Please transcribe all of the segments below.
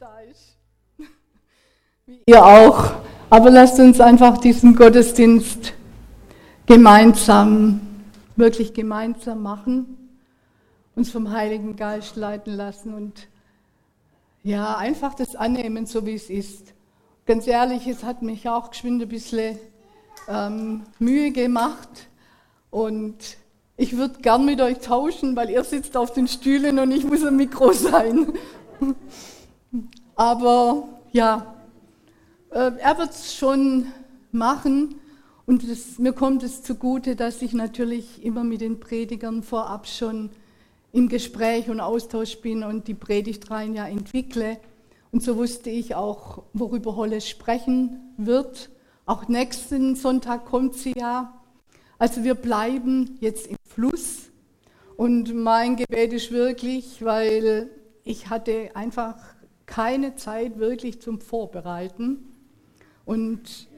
da ist. Wie ihr auch. Aber lasst uns einfach diesen Gottesdienst gemeinsam, wirklich gemeinsam machen, uns vom Heiligen Geist leiten lassen und ja, einfach das annehmen, so wie es ist. Ganz ehrlich, es hat mich auch geschwind ein bisschen ähm, Mühe gemacht und ich würde gern mit euch tauschen, weil ihr sitzt auf den Stühlen und ich muss ein Mikro sein. Aber ja, äh, er wird es schon machen und das, mir kommt es zugute, dass ich natürlich immer mit den Predigern vorab schon im Gespräch und Austausch bin und die Predigtreihen ja entwickle. Und so wusste ich auch, worüber Holle sprechen wird. Auch nächsten Sonntag kommt sie ja. Also wir bleiben jetzt im Fluss. Und mein Gebet ist wirklich, weil ich hatte einfach keine Zeit wirklich zum Vorbereiten. Und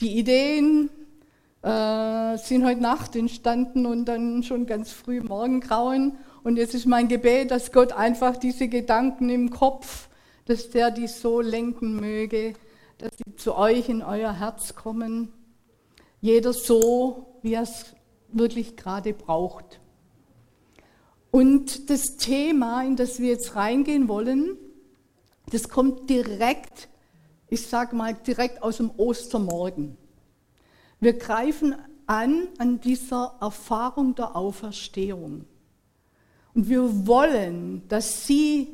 die Ideen äh, sind heute Nacht entstanden und dann schon ganz früh Morgengrauen. Und jetzt ist mein Gebet, dass Gott einfach diese Gedanken im Kopf, dass der die so lenken möge, dass sie zu euch in euer Herz kommen. Jeder so, wie er es wirklich gerade braucht. Und das Thema, in das wir jetzt reingehen wollen, das kommt direkt, ich sage mal, direkt aus dem Ostermorgen. Wir greifen an an dieser Erfahrung der Auferstehung. Und wir wollen, dass sie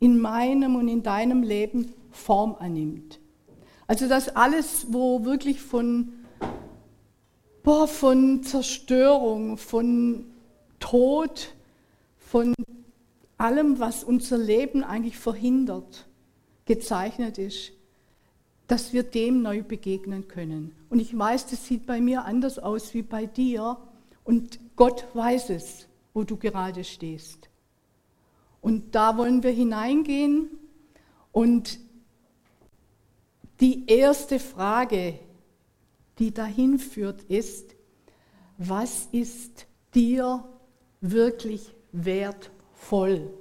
in meinem und in deinem Leben Form annimmt. Also dass alles, wo wirklich von, boah, von Zerstörung, von Tod, von allem, was unser Leben eigentlich verhindert, gezeichnet ist, dass wir dem neu begegnen können. Und ich weiß, das sieht bei mir anders aus wie bei dir. Und Gott weiß es wo du gerade stehst. Und da wollen wir hineingehen. Und die erste Frage, die dahin führt, ist, was ist dir wirklich wertvoll?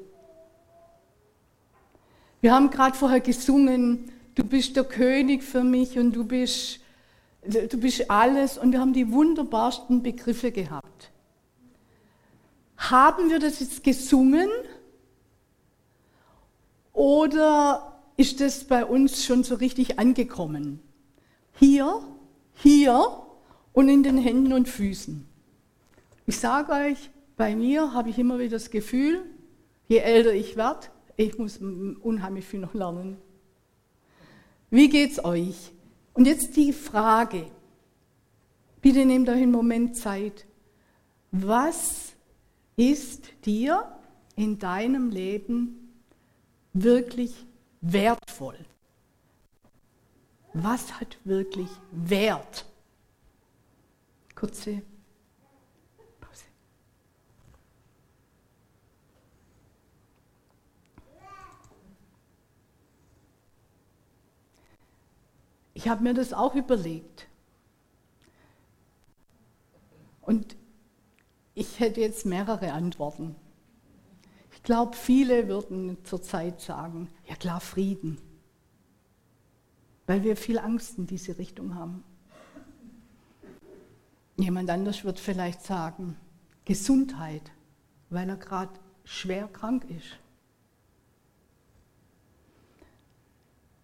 Wir haben gerade vorher gesungen, du bist der König für mich und du bist, du bist alles und wir haben die wunderbarsten Begriffe gehabt. Haben wir das jetzt gesungen oder ist das bei uns schon so richtig angekommen? Hier, hier und in den Händen und Füßen. Ich sage euch, bei mir habe ich immer wieder das Gefühl, je älter ich werde, ich muss unheimlich viel noch lernen. Wie geht's euch? Und jetzt die Frage. Bitte nehmt euch einen Moment Zeit. Was ist dir in deinem Leben wirklich wertvoll? Was hat wirklich Wert? Kurze Ich habe mir das auch überlegt. Und ich hätte jetzt mehrere Antworten. Ich glaube, viele würden zurzeit sagen, ja klar, Frieden, weil wir viel Angst in diese Richtung haben. Jemand anders wird vielleicht sagen, Gesundheit, weil er gerade schwer krank ist.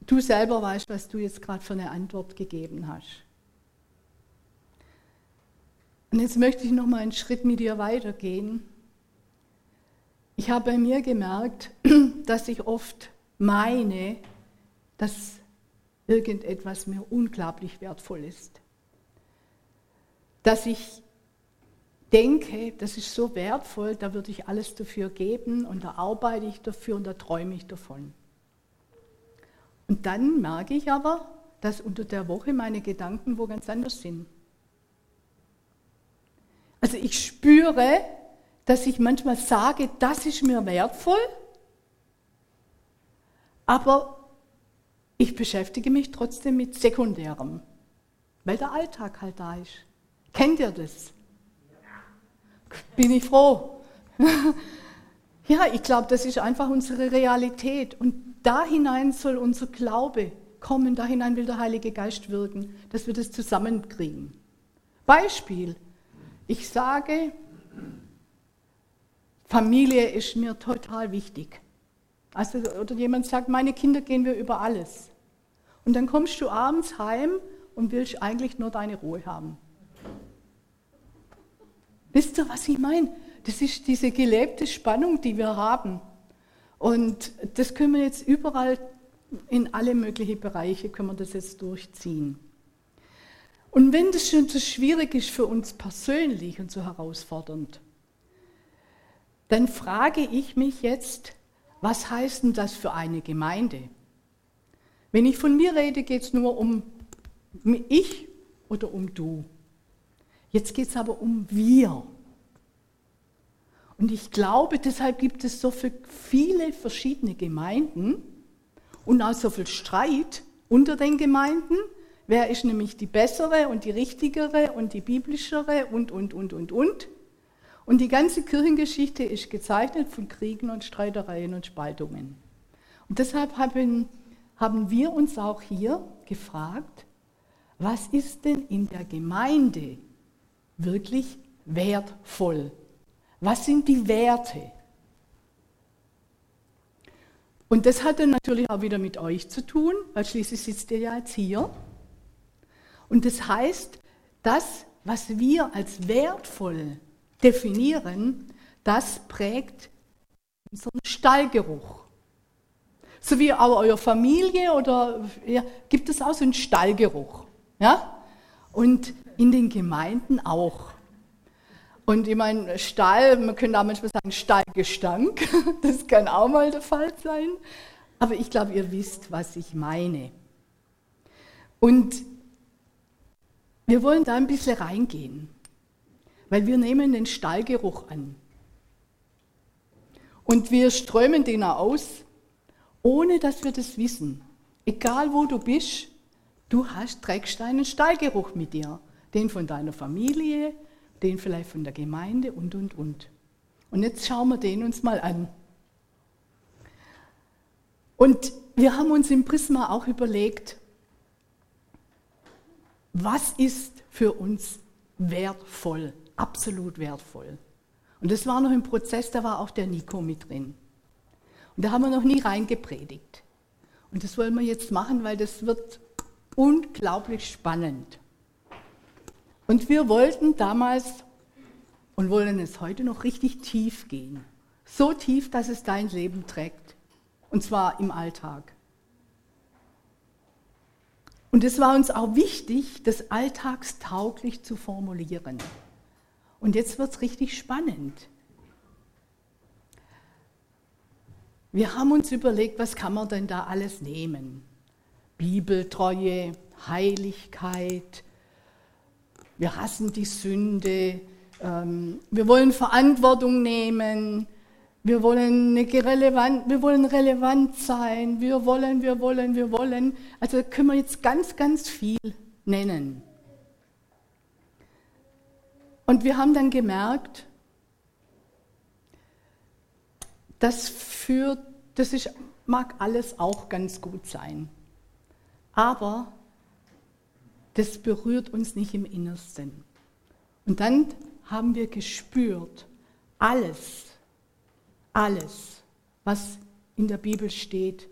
Du selber weißt, was du jetzt gerade für eine Antwort gegeben hast. Und jetzt möchte ich noch mal einen Schritt mit dir weitergehen. Ich habe bei mir gemerkt, dass ich oft meine, dass irgendetwas mir unglaublich wertvoll ist. Dass ich denke, das ist so wertvoll, da würde ich alles dafür geben und da arbeite ich dafür und da träume ich davon. Und dann merke ich aber, dass unter der Woche meine Gedanken wo ganz anders sind. Also ich spüre, dass ich manchmal sage, das ist mir wertvoll, aber ich beschäftige mich trotzdem mit Sekundärem, weil der Alltag halt da ist. Kennt ihr das? Bin ich froh. ja, ich glaube, das ist einfach unsere Realität. Und da hinein soll unser Glaube kommen, da hinein will der Heilige Geist wirken, dass wir das zusammenkriegen. Beispiel, ich sage, Familie ist mir total wichtig. Also, oder jemand sagt, meine Kinder gehen wir über alles. Und dann kommst du abends heim und willst eigentlich nur deine Ruhe haben. Wisst ihr, was ich meine? Das ist diese gelebte Spannung, die wir haben. Und das können wir jetzt überall in alle möglichen Bereiche können wir das jetzt durchziehen. Und wenn das schon so schwierig ist für uns persönlich und so herausfordernd, dann frage ich mich jetzt, was heißt denn das für eine Gemeinde? Wenn ich von mir rede, geht es nur um ich oder um du. Jetzt geht es aber um wir. Und ich glaube, deshalb gibt es so viele verschiedene Gemeinden und auch so viel Streit unter den Gemeinden. Wer ist nämlich die bessere und die richtigere und die biblischere und, und, und, und, und. Und die ganze Kirchengeschichte ist gezeichnet von Kriegen und Streitereien und Spaltungen. Und deshalb haben, haben wir uns auch hier gefragt, was ist denn in der Gemeinde wirklich wertvoll? Was sind die Werte? Und das hat dann natürlich auch wieder mit euch zu tun, weil schließlich sitzt ihr ja jetzt hier. Und das heißt, das, was wir als wertvoll definieren, das prägt unseren Stallgeruch. So wie auch eure Familie oder ja, gibt es auch so einen Stallgeruch. Ja? Und in den Gemeinden auch. Und ich meine, Stall, man könnte auch manchmal sagen Stallgestank, das kann auch mal der Fall sein. Aber ich glaube, ihr wisst, was ich meine. Und wir wollen da ein bisschen reingehen, weil wir nehmen den Stallgeruch an. Und wir strömen den aus, ohne dass wir das wissen. Egal wo du bist, du hast, trägst einen Stallgeruch mit dir. Den von deiner Familie, den vielleicht von der Gemeinde und, und, und. Und jetzt schauen wir den uns mal an. Und wir haben uns im Prisma auch überlegt, was ist für uns wertvoll, absolut wertvoll. Und das war noch im Prozess, da war auch der Nico mit drin. Und da haben wir noch nie reingepredigt. Und das wollen wir jetzt machen, weil das wird unglaublich spannend. Und wir wollten damals und wollen es heute noch richtig tief gehen. So tief, dass es dein Leben trägt. Und zwar im Alltag. Und es war uns auch wichtig, das alltagstauglich zu formulieren. Und jetzt wird es richtig spannend. Wir haben uns überlegt, was kann man denn da alles nehmen? Bibeltreue, Heiligkeit, wir hassen die Sünde, ähm, wir wollen Verantwortung nehmen, wir wollen, relevant, wir wollen relevant sein, wir wollen, wir wollen, wir wollen. Also können wir jetzt ganz, ganz viel nennen. Und wir haben dann gemerkt, das führt, das ist, mag alles auch ganz gut sein. Aber das berührt uns nicht im Innersten. Und dann haben wir gespürt, alles, alles, was in der Bibel steht,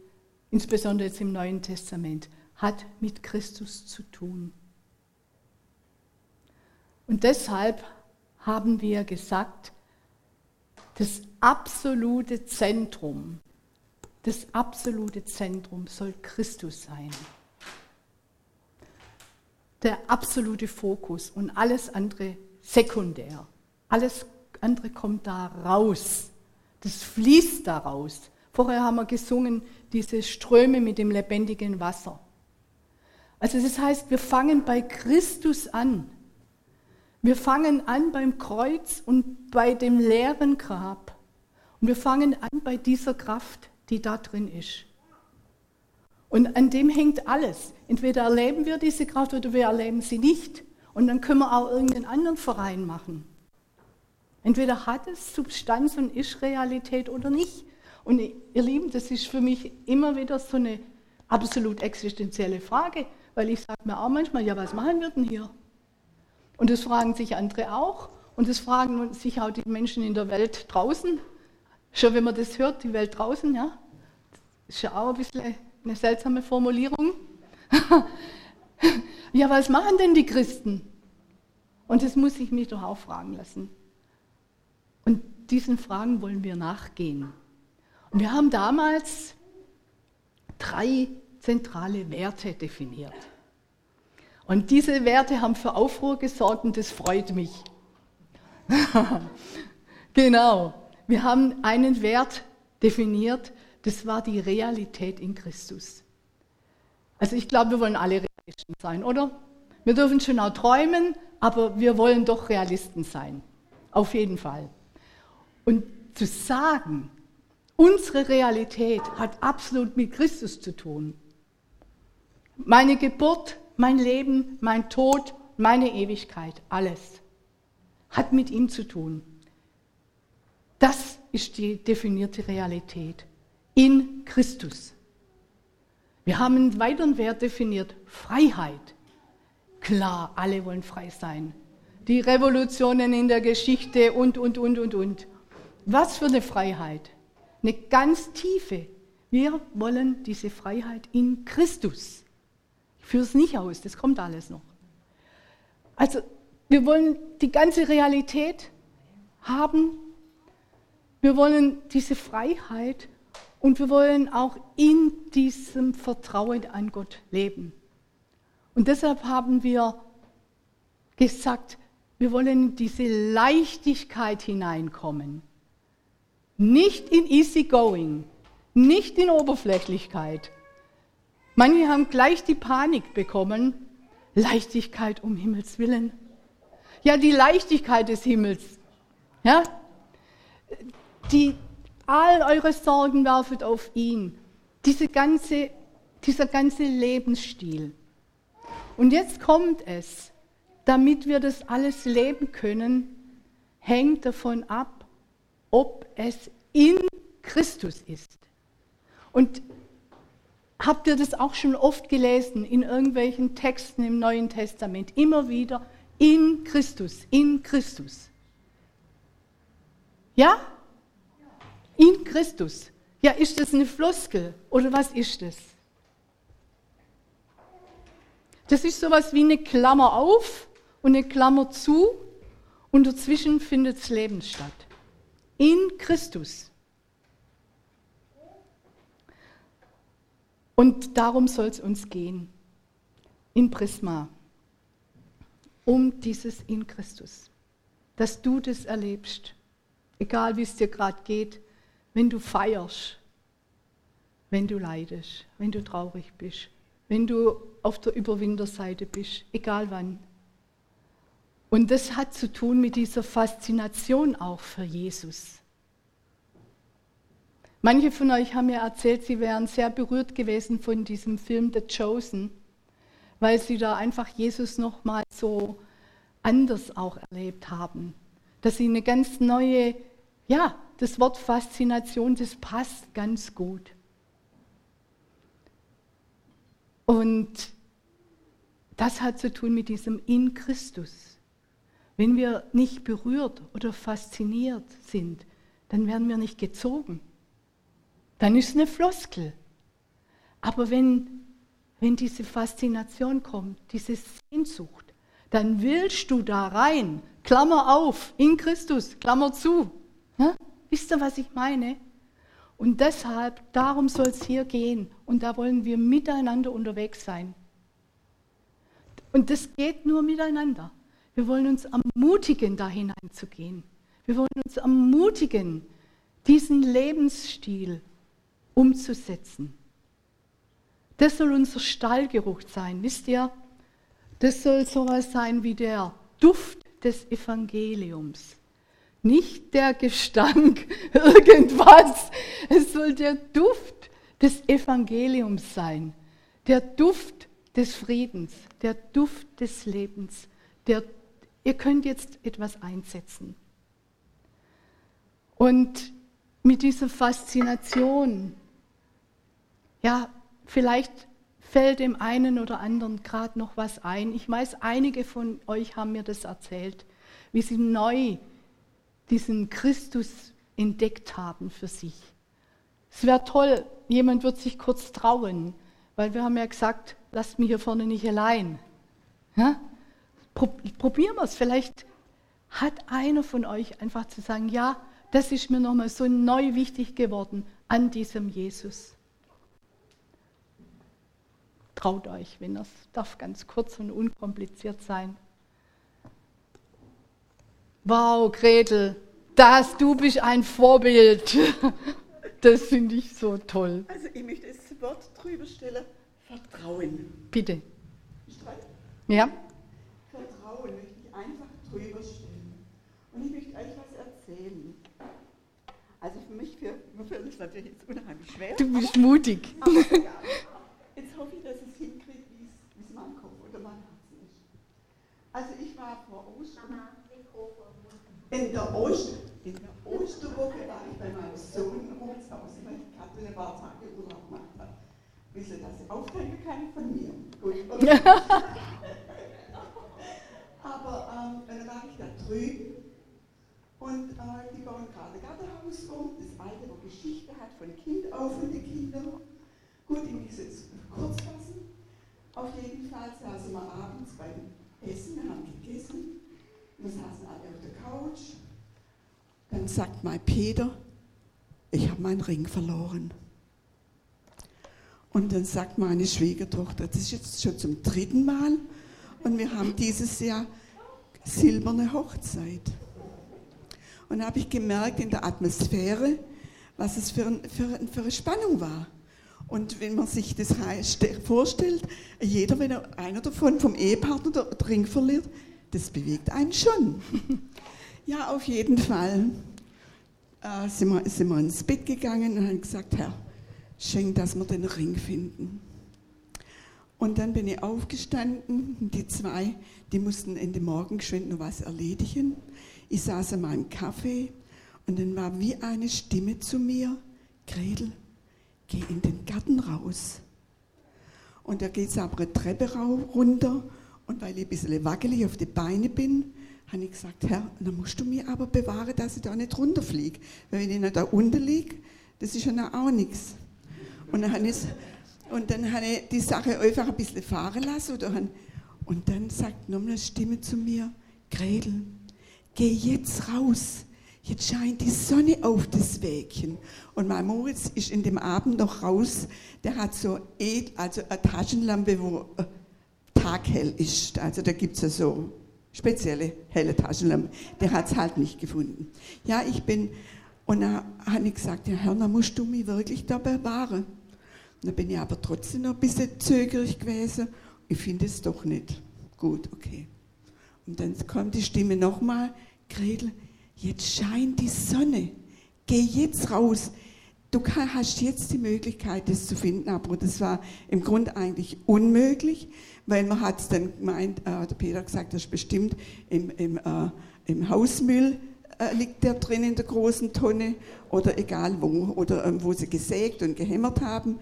insbesondere jetzt im Neuen Testament, hat mit Christus zu tun. Und deshalb haben wir gesagt, das absolute Zentrum, das absolute Zentrum soll Christus sein der absolute Fokus und alles andere sekundär. Alles andere kommt da raus. Das fließt da raus. Vorher haben wir gesungen, diese Ströme mit dem lebendigen Wasser. Also das heißt, wir fangen bei Christus an. Wir fangen an beim Kreuz und bei dem leeren Grab. Und wir fangen an bei dieser Kraft, die da drin ist. Und an dem hängt alles. Entweder erleben wir diese Kraft oder wir erleben sie nicht. Und dann können wir auch irgendeinen anderen Verein machen. Entweder hat es Substanz und ist Realität oder nicht. Und ihr Lieben, das ist für mich immer wieder so eine absolut existenzielle Frage, weil ich sage mir auch manchmal, ja, was machen wir denn hier? Und das fragen sich andere auch. Und das fragen sich auch die Menschen in der Welt draußen. Schon wenn man das hört, die Welt draußen, ja. Ist ja auch ein bisschen eine seltsame Formulierung. ja, was machen denn die Christen? Und das muss ich mich doch auch fragen lassen. Und diesen Fragen wollen wir nachgehen. Und wir haben damals drei zentrale Werte definiert. Und diese Werte haben für Aufruhr gesorgt und das freut mich. genau. Wir haben einen Wert definiert, das war die Realität in Christus. Also ich glaube, wir wollen alle Realisten sein, oder? Wir dürfen schon auch träumen, aber wir wollen doch Realisten sein. Auf jeden Fall. Und zu sagen, unsere Realität hat absolut mit Christus zu tun. Meine Geburt, mein Leben, mein Tod, meine Ewigkeit, alles hat mit ihm zu tun. Das ist die definierte Realität in Christus. Wir haben einen weiteren Wert definiert, Freiheit. Klar, alle wollen frei sein. Die Revolutionen in der Geschichte und, und, und, und, und. Was für eine Freiheit. Eine ganz tiefe. Wir wollen diese Freiheit in Christus. Ich führe es nicht aus, das kommt alles noch. Also, wir wollen die ganze Realität haben. Wir wollen diese Freiheit und wir wollen auch in diesem Vertrauen an Gott leben. Und deshalb haben wir gesagt, wir wollen in diese Leichtigkeit hineinkommen. Nicht in Easygoing, nicht in Oberflächlichkeit. Manche haben gleich die Panik bekommen. Leichtigkeit um Himmels Willen. Ja, die Leichtigkeit des Himmels. Ja? Die, all eure Sorgen werfet auf ihn. Diese ganze, dieser ganze Lebensstil. Und jetzt kommt es, damit wir das alles leben können, hängt davon ab, ob es in Christus ist. Und habt ihr das auch schon oft gelesen in irgendwelchen Texten im Neuen Testament? Immer wieder in Christus, in Christus. Ja? In Christus. Ja, ist das eine Floskel oder was ist das? Das ist sowas wie eine Klammer auf und eine Klammer zu und dazwischen findet das Leben statt. In Christus. Und darum soll es uns gehen. In Prisma. Um dieses in Christus. Dass du das erlebst. Egal wie es dir gerade geht. Wenn du feierst. Wenn du leidest. Wenn du traurig bist wenn du auf der Überwinterseite bist, egal wann. Und das hat zu tun mit dieser Faszination auch für Jesus. Manche von euch haben mir erzählt, sie wären sehr berührt gewesen von diesem Film The Chosen, weil sie da einfach Jesus noch mal so anders auch erlebt haben, dass sie eine ganz neue, ja, das Wort Faszination, das passt ganz gut. Und das hat zu tun mit diesem in Christus. Wenn wir nicht berührt oder fasziniert sind, dann werden wir nicht gezogen. Dann ist es eine Floskel. Aber wenn, wenn diese Faszination kommt, diese Sehnsucht, dann willst du da rein. Klammer auf, in Christus, Klammer zu. Ja? Wisst ihr, was ich meine? Und deshalb, darum soll es hier gehen. Und da wollen wir miteinander unterwegs sein. Und das geht nur miteinander. Wir wollen uns ermutigen, da hineinzugehen. Wir wollen uns ermutigen, diesen Lebensstil umzusetzen. Das soll unser Stallgeruch sein. Wisst ihr, das soll sowas sein wie der Duft des Evangeliums. Nicht der Gestank irgendwas. Es soll der Duft des Evangeliums sein. Der Duft des Friedens, der Duft des Lebens. Der, ihr könnt jetzt etwas einsetzen. Und mit dieser Faszination. Ja, vielleicht fällt dem einen oder anderen gerade noch was ein. Ich weiß, einige von euch haben mir das erzählt, wie sie neu diesen Christus entdeckt haben für sich. Es wäre toll, jemand wird sich kurz trauen, weil wir haben ja gesagt, lasst mich hier vorne nicht allein. Ja? Probieren wir es. Vielleicht hat einer von euch einfach zu sagen, ja, das ist mir nochmal so neu wichtig geworden an diesem Jesus. Traut euch, wenn es darf ganz kurz und unkompliziert sein. Wow, Gretel, das, du bist ein Vorbild. Das finde ich so toll. Also ich möchte das Wort drüber stellen, Vertrauen. Bitte. Ja. Vertrauen möchte ich einfach drüber stellen. Und ich möchte euch was erzählen. Also für mich, für, für mich natürlich jetzt unheimlich schwer. Du bist aber, mutig. Aber, ja, jetzt hoffe ich, dass ich es hinkriege, wie es mein Kopf oder mein Herz ist. Also ich war vor Ostern. In der, Ost, in der Osterwoche war ich bei meinem Sohn im Haus, weil ich gerade ein paar Tage Urlaub gemacht habe. Wisst ihr, dass ich aufteilen kann von mir? Gut. Aber ähm, dann war ich da drüben und äh, die bauen gerade Gartenhaus um, das alte, wo Geschichte hat, von Kind auf und die Kinder. Gut, ich muss jetzt kurz fassen. Auf jeden Fall saßen wir abends beim Essen, wir haben gegessen. Wir saßen alle auf der Couch. Dann sagt mein Peter, ich habe meinen Ring verloren. Und dann sagt meine Schwiegertochter, das ist jetzt schon zum dritten Mal und wir haben dieses Jahr silberne Hochzeit. Und da habe ich gemerkt in der Atmosphäre, was es für, ein, für, für eine Spannung war. Und wenn man sich das vorstellt, jeder, wenn er einer davon vom Ehepartner den Ring verliert, das bewegt einen schon. ja, auf jeden Fall äh, sind, wir, sind wir ins Bett gegangen und haben gesagt, Herr, schenk, dass wir den Ring finden. Und dann bin ich aufgestanden, die zwei, die mussten in den Morgen geschwind noch was erledigen. Ich saß an meinem Kaffee und dann war wie eine Stimme zu mir, Gretel, geh in den Garten raus. Und da geht es aber eine Treppe runter und weil ich ein bisschen wackelig auf die Beine bin, habe ich gesagt, Herr, dann musst du mir aber bewahren, dass ich da nicht runterfliege. Weil wenn ich noch da unten liege, das ist ja auch nichts. Und dann habe ich, und dann habe ich die Sache einfach ein bisschen fahren lassen. Oder, und dann sagt nochmal eine Stimme zu mir, Gretel, geh jetzt raus. Jetzt scheint die Sonne auf das Wägchen. Und mein Moritz ist in dem Abend noch raus. Der hat so also eine Taschenlampe, wo taghell ist. Also da gibt es ja so spezielle helle Taschenlampe. Der hat es halt nicht gefunden. Ja, ich bin, und dann habe ich gesagt, ja Herr, musst du mich wirklich da bewahren. Dann bin ich aber trotzdem noch ein bisschen zögerlich gewesen. Ich finde es doch nicht. Gut, okay. Und dann kommt die Stimme nochmal, Gretel, jetzt scheint die Sonne. Geh jetzt raus. Du hast jetzt die Möglichkeit, das zu finden, aber das war im Grunde eigentlich unmöglich, weil man hat es dann gemeint, äh, der Peter hat gesagt, das ist bestimmt im, im, äh, im Hausmüll äh, liegt der drin in der großen Tonne oder egal wo, oder ähm, wo sie gesägt und gehämmert haben. Und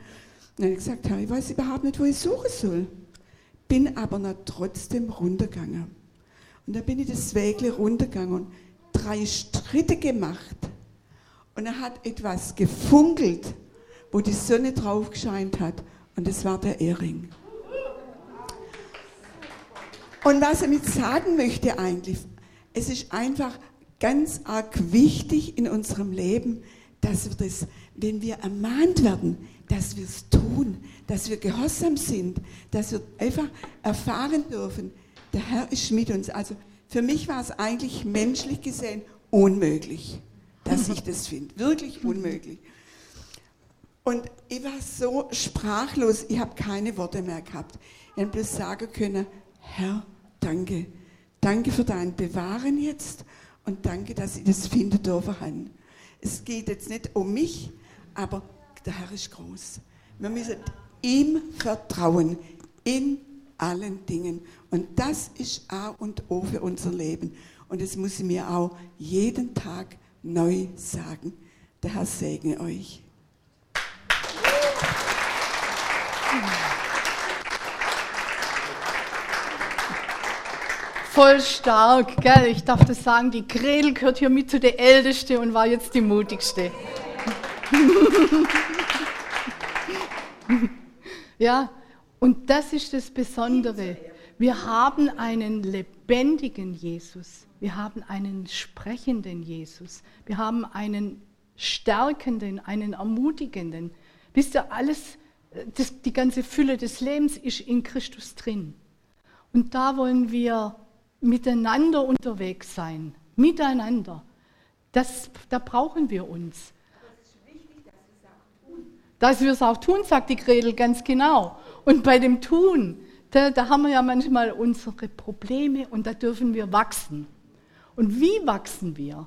dann habe ich gesagt, ich weiß überhaupt nicht, wo ich suchen soll. Bin aber noch trotzdem runtergegangen. Und da bin ich das Wägle runtergegangen und drei Schritte gemacht. Und er hat etwas gefunkelt, wo die Sonne drauf gescheint hat. Und das war der Ehring. Und was er mit sagen möchte eigentlich, es ist einfach ganz arg wichtig in unserem Leben, dass wir das, wenn wir ermahnt werden, dass wir es tun, dass wir gehorsam sind, dass wir einfach erfahren dürfen, der Herr ist mit uns. Also für mich war es eigentlich menschlich gesehen unmöglich, dass ich das finde. Wirklich unmöglich. Und ich war so sprachlos, ich habe keine Worte mehr gehabt. Ich habe bloß sagen können, Herr, danke. Danke für dein Bewahren jetzt und danke, dass ich das finden dürfen. Es geht jetzt nicht um mich, aber der Herr ist groß. Wir müssen ihm vertrauen in allen Dingen. Und das ist A und O für unser Leben. Und das muss ich mir auch jeden Tag neu sagen. Der Herr segne euch. Voll stark, gell? Ich darf das sagen, die Gretel gehört hier mit zu der Älteste und war jetzt die mutigste. ja, und das ist das Besondere. Wir haben einen lebendigen Jesus. Wir haben einen sprechenden Jesus. Wir haben einen stärkenden, einen ermutigenden. Wisst ihr, alles, das, die ganze Fülle des Lebens ist in Christus drin. Und da wollen wir miteinander unterwegs sein. Miteinander. Das, da brauchen wir uns. Dass wir es auch tun, sagt die Gretel ganz genau. Und bei dem Tun, da, da haben wir ja manchmal unsere Probleme und da dürfen wir wachsen. Und wie wachsen wir?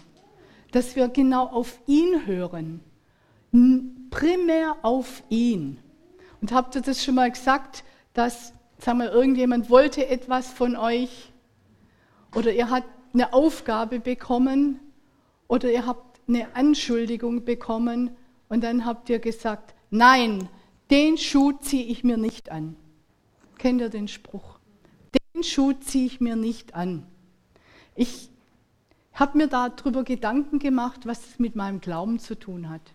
Dass wir genau auf ihn hören. Primär auf ihn. Und habt ihr das schon mal gesagt, dass, sagen wir, irgendjemand wollte etwas von euch oder ihr habt eine Aufgabe bekommen oder ihr habt eine Anschuldigung bekommen und dann habt ihr gesagt, nein, den Schuh ziehe ich mir nicht an. Kennt ihr den Spruch? Den Schuh ziehe ich mir nicht an. Ich habe mir darüber Gedanken gemacht, was es mit meinem Glauben zu tun hat.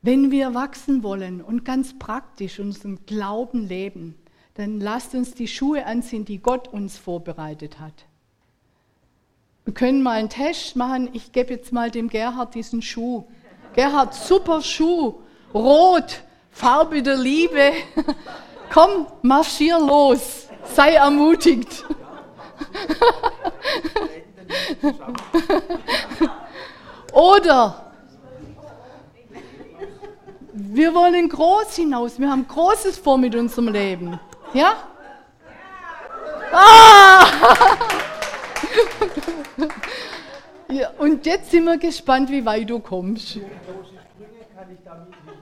Wenn wir wachsen wollen und ganz praktisch unseren Glauben leben, dann lasst uns die Schuhe anziehen, die Gott uns vorbereitet hat. Wir können mal einen Test machen. Ich gebe jetzt mal dem Gerhard diesen Schuh. Gerhard, super Schuh, rot, Farbe der Liebe. Komm, marschier los, sei ermutigt. Oder wir wollen groß hinaus. Wir haben Großes vor mit unserem Leben. Ja? Ah! ja, und jetzt sind wir gespannt, wie weit du kommst.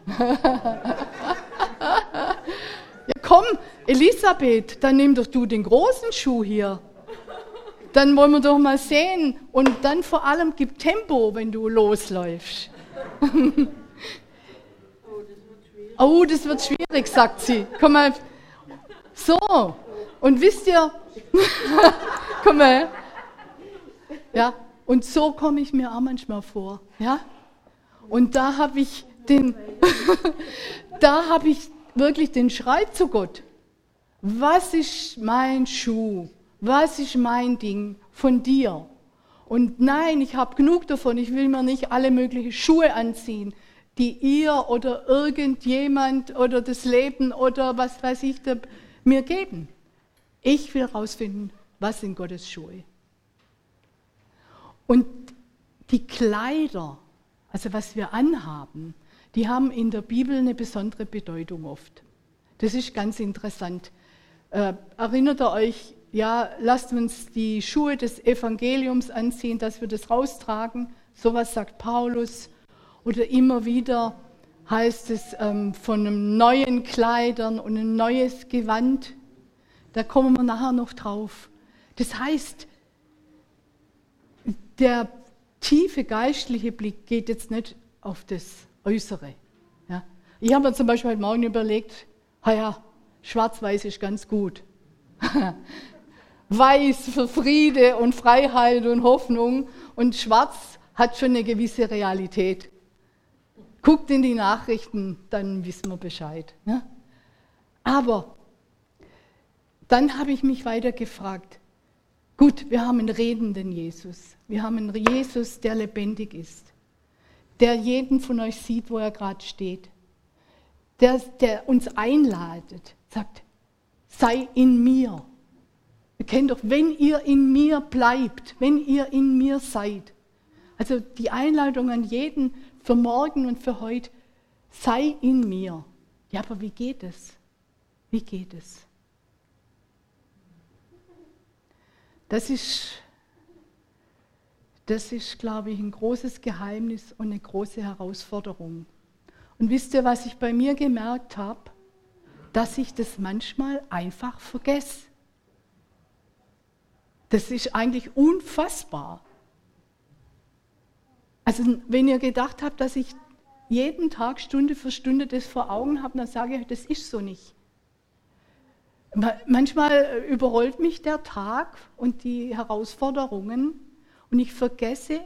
ja, komm, Elisabeth, dann nimm doch du den großen Schuh hier. Dann wollen wir doch mal sehen. Und dann vor allem gib Tempo, wenn du losläufst. oh, das wird schwierig, sagt sie. Komm mal. So. Und wisst ihr, komm mal. Ja, und so komme ich mir auch manchmal vor. Ja? Und da habe ich den, da habe ich wirklich den Schrei zu Gott. Was ist mein Schuh? Was ist mein Ding von dir? Und nein, ich habe genug davon. Ich will mir nicht alle möglichen Schuhe anziehen, die ihr oder irgendjemand oder das Leben oder was weiß ich mir geben. Ich will herausfinden, was sind Gottes Schuhe. Und die Kleider, also was wir anhaben, die haben in der Bibel eine besondere Bedeutung oft. Das ist ganz interessant. Äh, erinnert ihr euch, ja, lasst uns die Schuhe des Evangeliums anziehen, dass wir das raustragen. Sowas sagt Paulus. Oder immer wieder heißt es ähm, von einem neuen Kleidern und ein neues Gewand. Da kommen wir nachher noch drauf. Das heißt, der tiefe geistliche Blick geht jetzt nicht auf das Äußere. Ja. Ich habe mir zum Beispiel heute Morgen überlegt, ja, schwarz-weiß ist ganz gut. Weiß für Friede und Freiheit und Hoffnung und schwarz hat schon eine gewisse Realität. Guckt in die Nachrichten, dann wissen wir Bescheid. Ja. Aber dann habe ich mich weiter gefragt, gut, wir haben einen redenden Jesus. Wir haben einen Jesus, der lebendig ist der jeden von euch sieht, wo er gerade steht, der, der uns einladet, sagt, sei in mir. Ihr kennt doch, wenn ihr in mir bleibt, wenn ihr in mir seid. Also die Einladung an jeden für morgen und für heute, sei in mir. Ja, aber wie geht es? Wie geht es? Das ist das ist, glaube ich, ein großes Geheimnis und eine große Herausforderung. Und wisst ihr, was ich bei mir gemerkt habe? Dass ich das manchmal einfach vergesse. Das ist eigentlich unfassbar. Also wenn ihr gedacht habt, dass ich jeden Tag Stunde für Stunde das vor Augen habe, dann sage ich, das ist so nicht. Manchmal überrollt mich der Tag und die Herausforderungen und ich vergesse,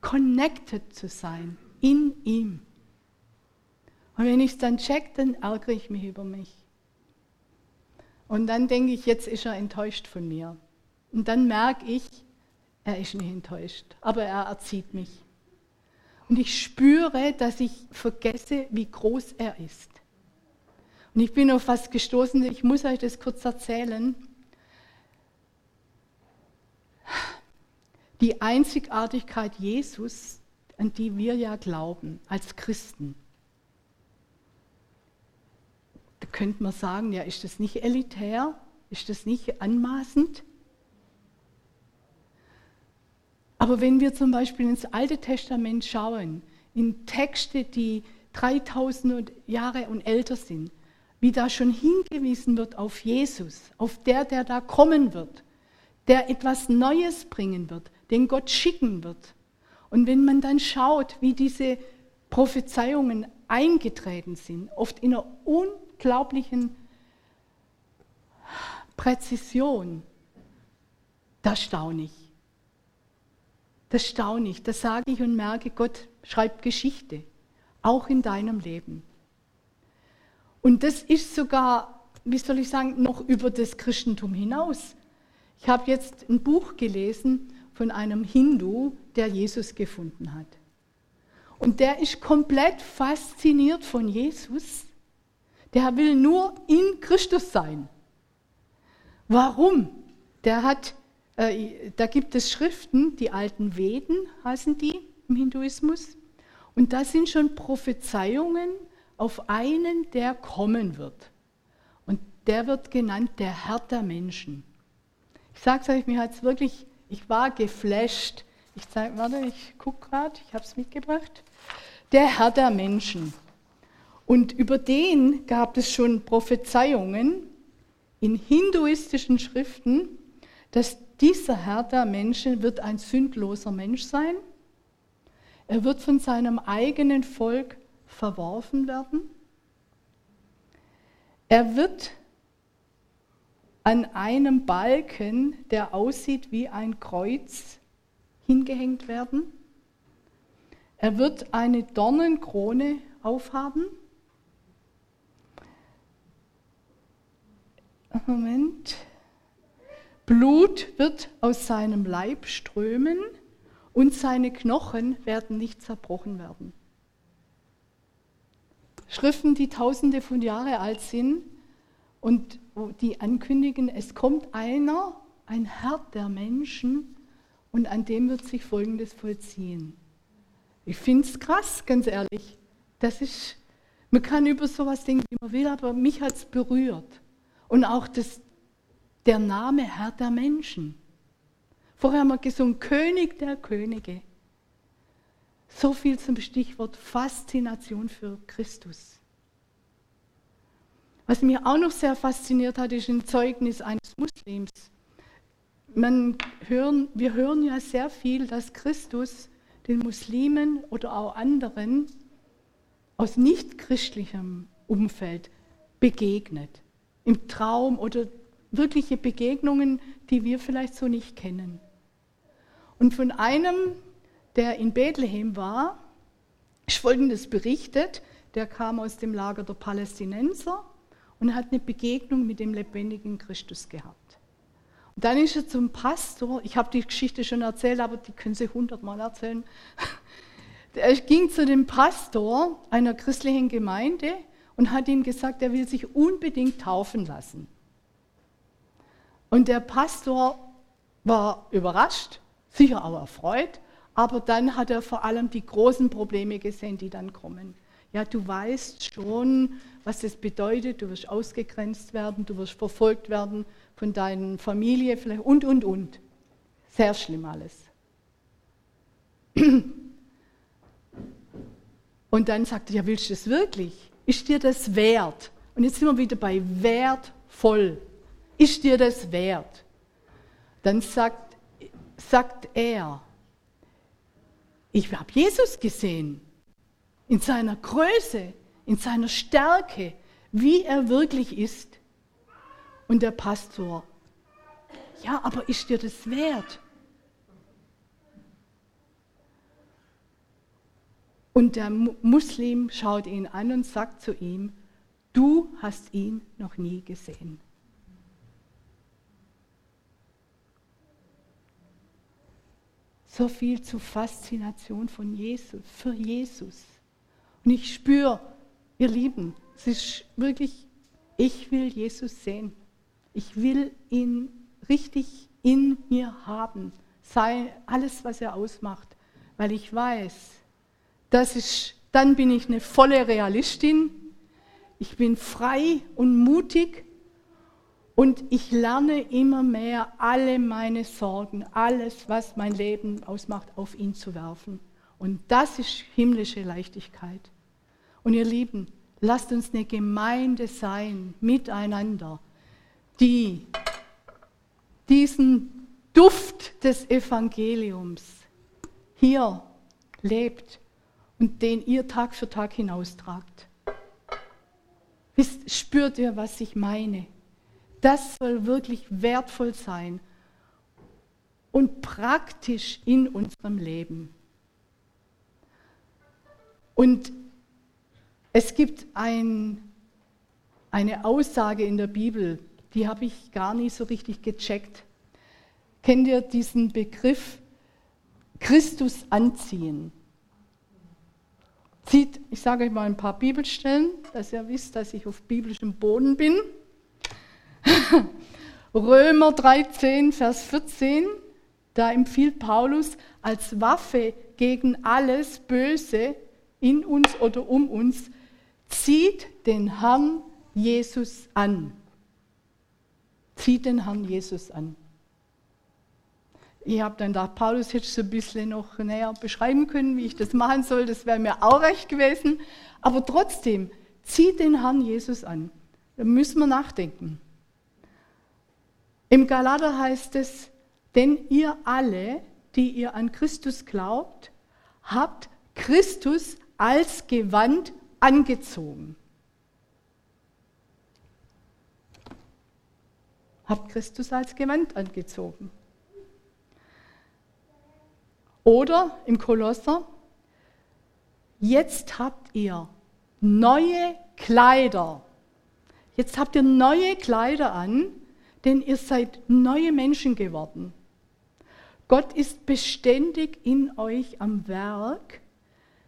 connected zu sein in ihm. Und wenn ich es dann check, dann ärgere ich mich über mich. Und dann denke ich, jetzt ist er enttäuscht von mir. Und dann merke ich, er ist nicht enttäuscht, aber er erzieht mich. Und ich spüre, dass ich vergesse, wie groß er ist. Und ich bin auf was gestoßen, ich muss euch das kurz erzählen. Die Einzigartigkeit Jesus, an die wir ja glauben als Christen. Da könnte man sagen, ja, ist das nicht elitär? Ist das nicht anmaßend? Aber wenn wir zum Beispiel ins Alte Testament schauen, in Texte, die 3000 Jahre und älter sind, wie da schon hingewiesen wird auf Jesus, auf der, der da kommen wird, der etwas Neues bringen wird, den Gott schicken wird. Und wenn man dann schaut, wie diese Prophezeiungen eingetreten sind, oft in einer unglaublichen Präzision, da staune ich. Das staune ich, das sage ich und merke, Gott schreibt Geschichte, auch in deinem Leben. Und das ist sogar, wie soll ich sagen, noch über das Christentum hinaus. Ich habe jetzt ein Buch gelesen von einem Hindu, der Jesus gefunden hat. Und der ist komplett fasziniert von Jesus. Der will nur in Christus sein. Warum? Der hat äh, da gibt es Schriften, die alten Veden heißen die im Hinduismus. Und da sind schon Prophezeiungen auf einen, der kommen wird. Und der wird genannt der Herr der Menschen. Ich sage es euch, mir hat es wirklich, ich war geflasht. Ich zeige, warte, ich gucke gerade, ich habe es mitgebracht. Der Herr der Menschen. Und über den gab es schon Prophezeiungen in hinduistischen Schriften, dass dieser Herr der Menschen wird ein sündloser Mensch sein. Er wird von seinem eigenen Volk verworfen werden. Er wird an einem Balken, der aussieht wie ein Kreuz, hingehängt werden. Er wird eine Dornenkrone aufhaben. Moment. Blut wird aus seinem Leib strömen und seine Knochen werden nicht zerbrochen werden. Schriften, die tausende von Jahren alt sind und die ankündigen, es kommt einer, ein Herr der Menschen und an dem wird sich Folgendes vollziehen. Ich finde es krass, ganz ehrlich. Das ist, man kann über sowas denken, wie man will, aber mich hat es berührt. Und auch das, der Name Herr der Menschen. Vorher haben wir gesungen, König der Könige. So viel zum Stichwort Faszination für Christus. Was mich auch noch sehr fasziniert hat, ist ein Zeugnis eines Muslims. Man hören, wir hören ja sehr viel, dass Christus den Muslimen oder auch anderen aus nichtchristlichem Umfeld begegnet. Im Traum oder wirkliche Begegnungen, die wir vielleicht so nicht kennen. Und von einem, der in Bethlehem war, ist Folgendes berichtet. Der kam aus dem Lager der Palästinenser und hat eine Begegnung mit dem lebendigen Christus gehabt. Und dann ist er zum Pastor, ich habe die Geschichte schon erzählt, aber die können Sie hundertmal erzählen. Er ging zu dem Pastor einer christlichen Gemeinde und hat ihm gesagt, er will sich unbedingt taufen lassen. Und der Pastor war überrascht, sicher auch erfreut, aber dann hat er vor allem die großen Probleme gesehen, die dann kommen. Ja, du weißt schon, was das bedeutet, du wirst ausgegrenzt werden, du wirst verfolgt werden von deiner Familie vielleicht und, und, und. Sehr schlimm alles. Und dann sagte er, ja, willst du das wirklich? Ist dir das wert? Und jetzt sind wir wieder bei wertvoll. Ist dir das wert? Dann sagt, sagt er, ich habe Jesus gesehen. In seiner Größe, in seiner Stärke, wie er wirklich ist. Und der Pastor, ja, aber ist dir das wert? Und der Muslim schaut ihn an und sagt zu ihm, du hast ihn noch nie gesehen. So viel zur Faszination von Jesus, für Jesus. Und ich spüre, ihr Lieben, es ist wirklich, ich will Jesus sehen. Ich will ihn richtig in mir haben. Sei alles, was er ausmacht. Weil ich weiß, das ist, dann bin ich eine volle Realistin. Ich bin frei und mutig und ich lerne immer mehr, alle meine Sorgen, alles, was mein Leben ausmacht, auf ihn zu werfen. Und das ist himmlische Leichtigkeit. Und ihr Lieben, lasst uns eine Gemeinde sein, miteinander, die diesen Duft des Evangeliums hier lebt und den ihr Tag für Tag hinaustragt. Spürt ihr, was ich meine? Das soll wirklich wertvoll sein und praktisch in unserem Leben. Und es gibt ein, eine Aussage in der Bibel, die habe ich gar nicht so richtig gecheckt. Kennt ihr diesen Begriff Christus anziehen? Zieht, ich sage euch mal ein paar Bibelstellen, dass ihr wisst, dass ich auf biblischem Boden bin. Römer 13, Vers 14, da empfiehlt Paulus als Waffe gegen alles Böse in uns oder um uns, zieht den Herrn Jesus an. Zieht den Herrn Jesus an. Ich habe dann gedacht, Paulus hätte es ein bisschen noch näher beschreiben können, wie ich das machen soll. Das wäre mir auch recht gewesen. Aber trotzdem, zieht den Herrn Jesus an. Da müssen wir nachdenken. Im Galater heißt es, denn ihr alle, die ihr an Christus glaubt, habt Christus als Gewand angezogen. Habt Christus als Gewand angezogen. Oder im Kolosser, jetzt habt ihr neue Kleider. Jetzt habt ihr neue Kleider an, denn ihr seid neue Menschen geworden. Gott ist beständig in euch am Werk,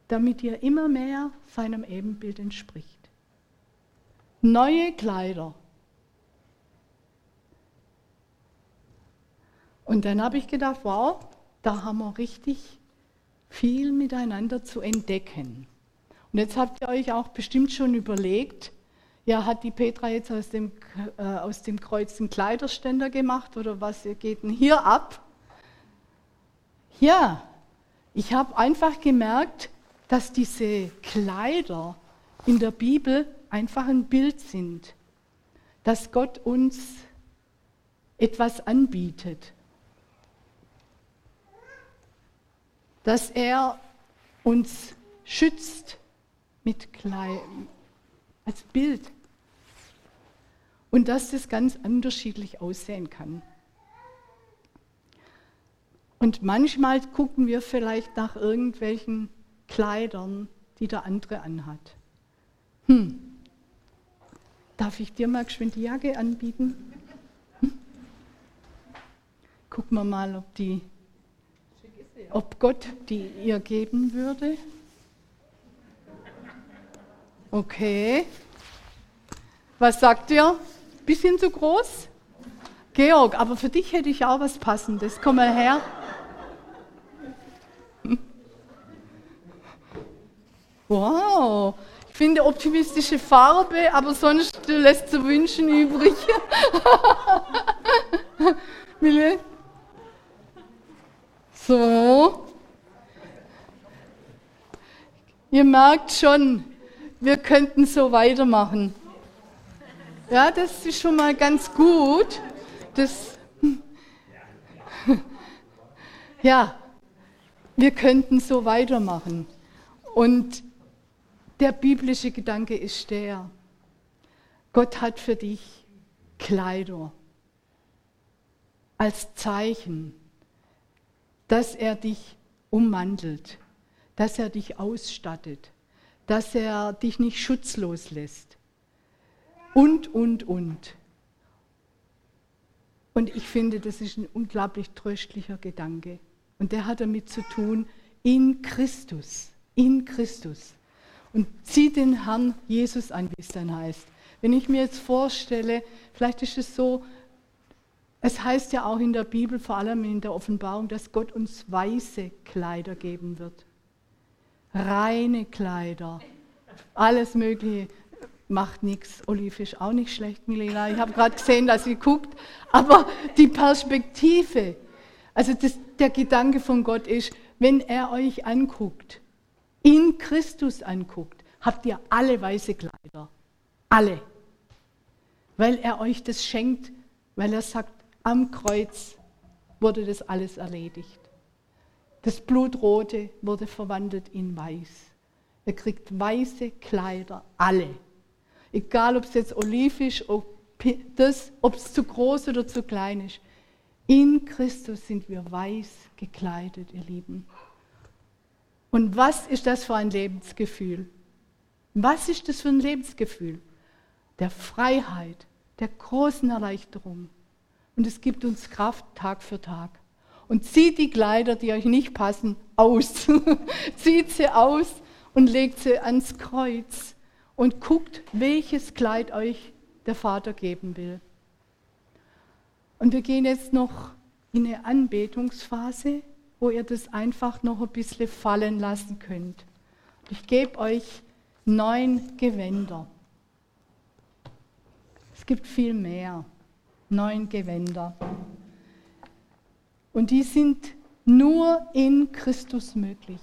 damit ihr immer mehr seinem Ebenbild entspricht. Neue Kleider. Und dann habe ich gedacht, wow, da haben wir richtig viel miteinander zu entdecken. Und jetzt habt ihr euch auch bestimmt schon überlegt, ja, hat die Petra jetzt aus dem, äh, aus dem Kreuz einen Kleiderständer gemacht oder was geht denn hier ab? Ja, ich habe einfach gemerkt, dass diese Kleider in der Bibel einfach ein Bild sind, dass Gott uns etwas anbietet. dass er uns schützt mit Kleid, als Bild. Und dass das ganz unterschiedlich aussehen kann. Und manchmal gucken wir vielleicht nach irgendwelchen Kleidern, die der andere anhat. Hm, darf ich dir mal geschwind die Jacke anbieten? Hm? Gucken wir mal, ob die ob Gott die ihr geben würde. Okay. Was sagt ihr? Bisschen zu groß? Georg, aber für dich hätte ich auch was Passendes. Komm mal her. Wow, ich finde optimistische Farbe, aber sonst lässt zu wünschen übrig. Mille? So. Ihr merkt schon, wir könnten so weitermachen. Ja, das ist schon mal ganz gut. Das, ja, wir könnten so weitermachen. Und der biblische Gedanke ist der, Gott hat für dich Kleider als Zeichen, dass er dich ummantelt, dass er dich ausstattet, dass er dich nicht schutzlos lässt. Und, und, und. Und ich finde, das ist ein unglaublich tröstlicher Gedanke. Und der hat damit zu tun, in Christus, in Christus. Und zieh den Herrn Jesus an, wie es dann heißt. Wenn ich mir jetzt vorstelle, vielleicht ist es so, es heißt ja auch in der Bibel, vor allem in der Offenbarung, dass Gott uns weiße Kleider geben wird. Reine Kleider. Alles Mögliche. Macht nichts. Olive ist auch nicht schlecht, Milena. Ich habe gerade gesehen, dass sie guckt. Aber die Perspektive, also das, der Gedanke von Gott ist, wenn er euch anguckt, in Christus anguckt, habt ihr alle weiße Kleider. Alle. Weil er euch das schenkt, weil er sagt, am Kreuz wurde das alles erledigt. Das Blutrote wurde verwandelt in Weiß. Er kriegt weiße Kleider, alle. Egal, ob es jetzt olivisch, ob ob es zu groß oder zu klein ist. In Christus sind wir weiß gekleidet, ihr Lieben. Und was ist das für ein Lebensgefühl? Was ist das für ein Lebensgefühl? Der Freiheit, der großen Erleichterung. Und es gibt uns Kraft Tag für Tag. Und zieht die Kleider, die euch nicht passen, aus. zieht sie aus und legt sie ans Kreuz und guckt, welches Kleid euch der Vater geben will. Und wir gehen jetzt noch in eine Anbetungsphase, wo ihr das einfach noch ein bisschen fallen lassen könnt. Ich gebe euch neun Gewänder. Es gibt viel mehr. Neun Gewänder. Und die sind nur in Christus möglich.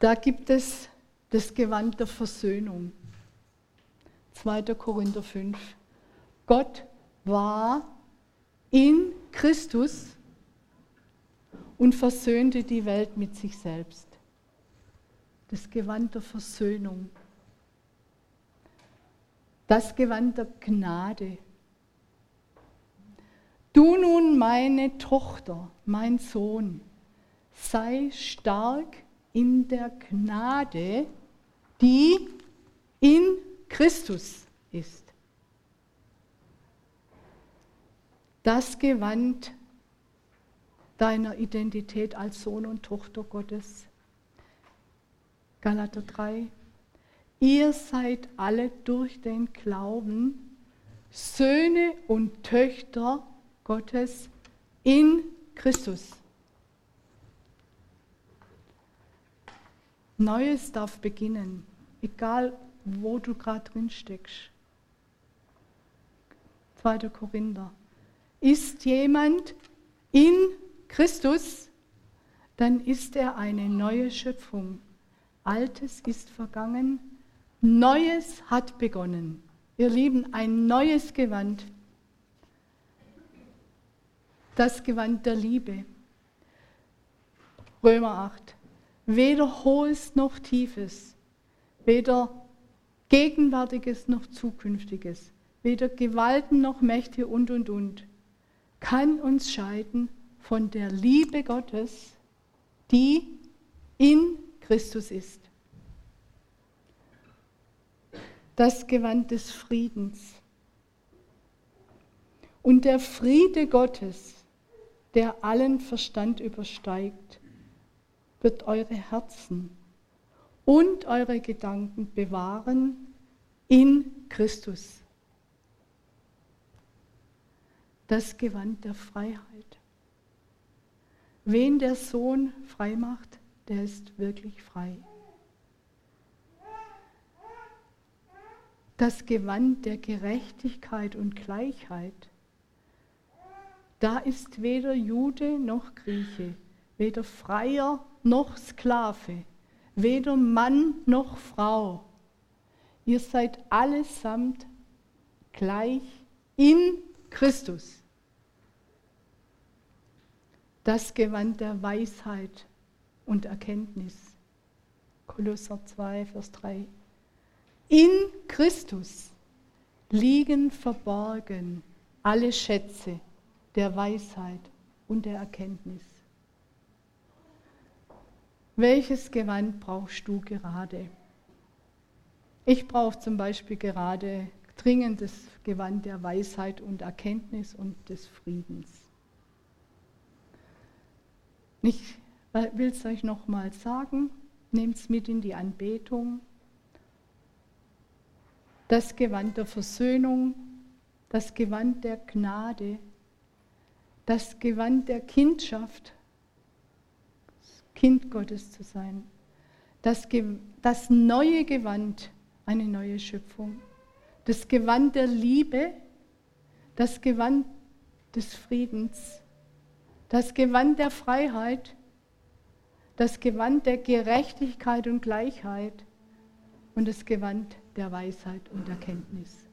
Da gibt es das Gewand der Versöhnung. 2. Korinther 5. Gott war in Christus und versöhnte die Welt mit sich selbst. Das Gewand der Versöhnung. Das Gewand der Gnade. Du nun, meine Tochter, mein Sohn, sei stark in der Gnade, die in Christus ist. Das Gewand deiner Identität als Sohn und Tochter Gottes. Galater 3. Ihr seid alle durch den Glauben Söhne und Töchter Gottes in Christus. Neues darf beginnen, egal wo du gerade drin steckst. 2. Korinther. Ist jemand in Christus, dann ist er eine neue Schöpfung. Altes ist vergangen, Neues hat begonnen. Ihr Lieben, ein neues Gewand. Das Gewand der Liebe. Römer 8. Weder hohes noch tiefes, weder Gegenwärtiges noch Zukünftiges, weder Gewalten noch Mächte und, und, und, kann uns scheiden von der Liebe Gottes, die in Christus ist. Das Gewand des Friedens. Und der Friede Gottes, der allen Verstand übersteigt, wird eure Herzen und eure Gedanken bewahren in Christus. Das Gewand der Freiheit. Wen der Sohn frei macht, der ist wirklich frei. Das Gewand der Gerechtigkeit und Gleichheit. Da ist weder Jude noch Grieche, weder Freier noch Sklave, weder Mann noch Frau. Ihr seid allesamt gleich in Christus. das Gewand der Weisheit und Erkenntnis. Kolosser 2, Vers 3. In Christus liegen verborgen alle Schätze der Weisheit und der Erkenntnis. Welches Gewand brauchst du gerade? Ich brauche zum Beispiel gerade dringend das Gewand der Weisheit und Erkenntnis und des Friedens. Ich will es euch nochmal sagen, nehmt es mit in die Anbetung. Das Gewand der Versöhnung, das Gewand der Gnade, das Gewand der Kindschaft, Kind Gottes zu sein, das, das neue Gewand, eine neue Schöpfung, das Gewand der Liebe, das Gewand des Friedens, das Gewand der Freiheit, das Gewand der Gerechtigkeit und Gleichheit. Und das Gewand der Weisheit und Erkenntnis.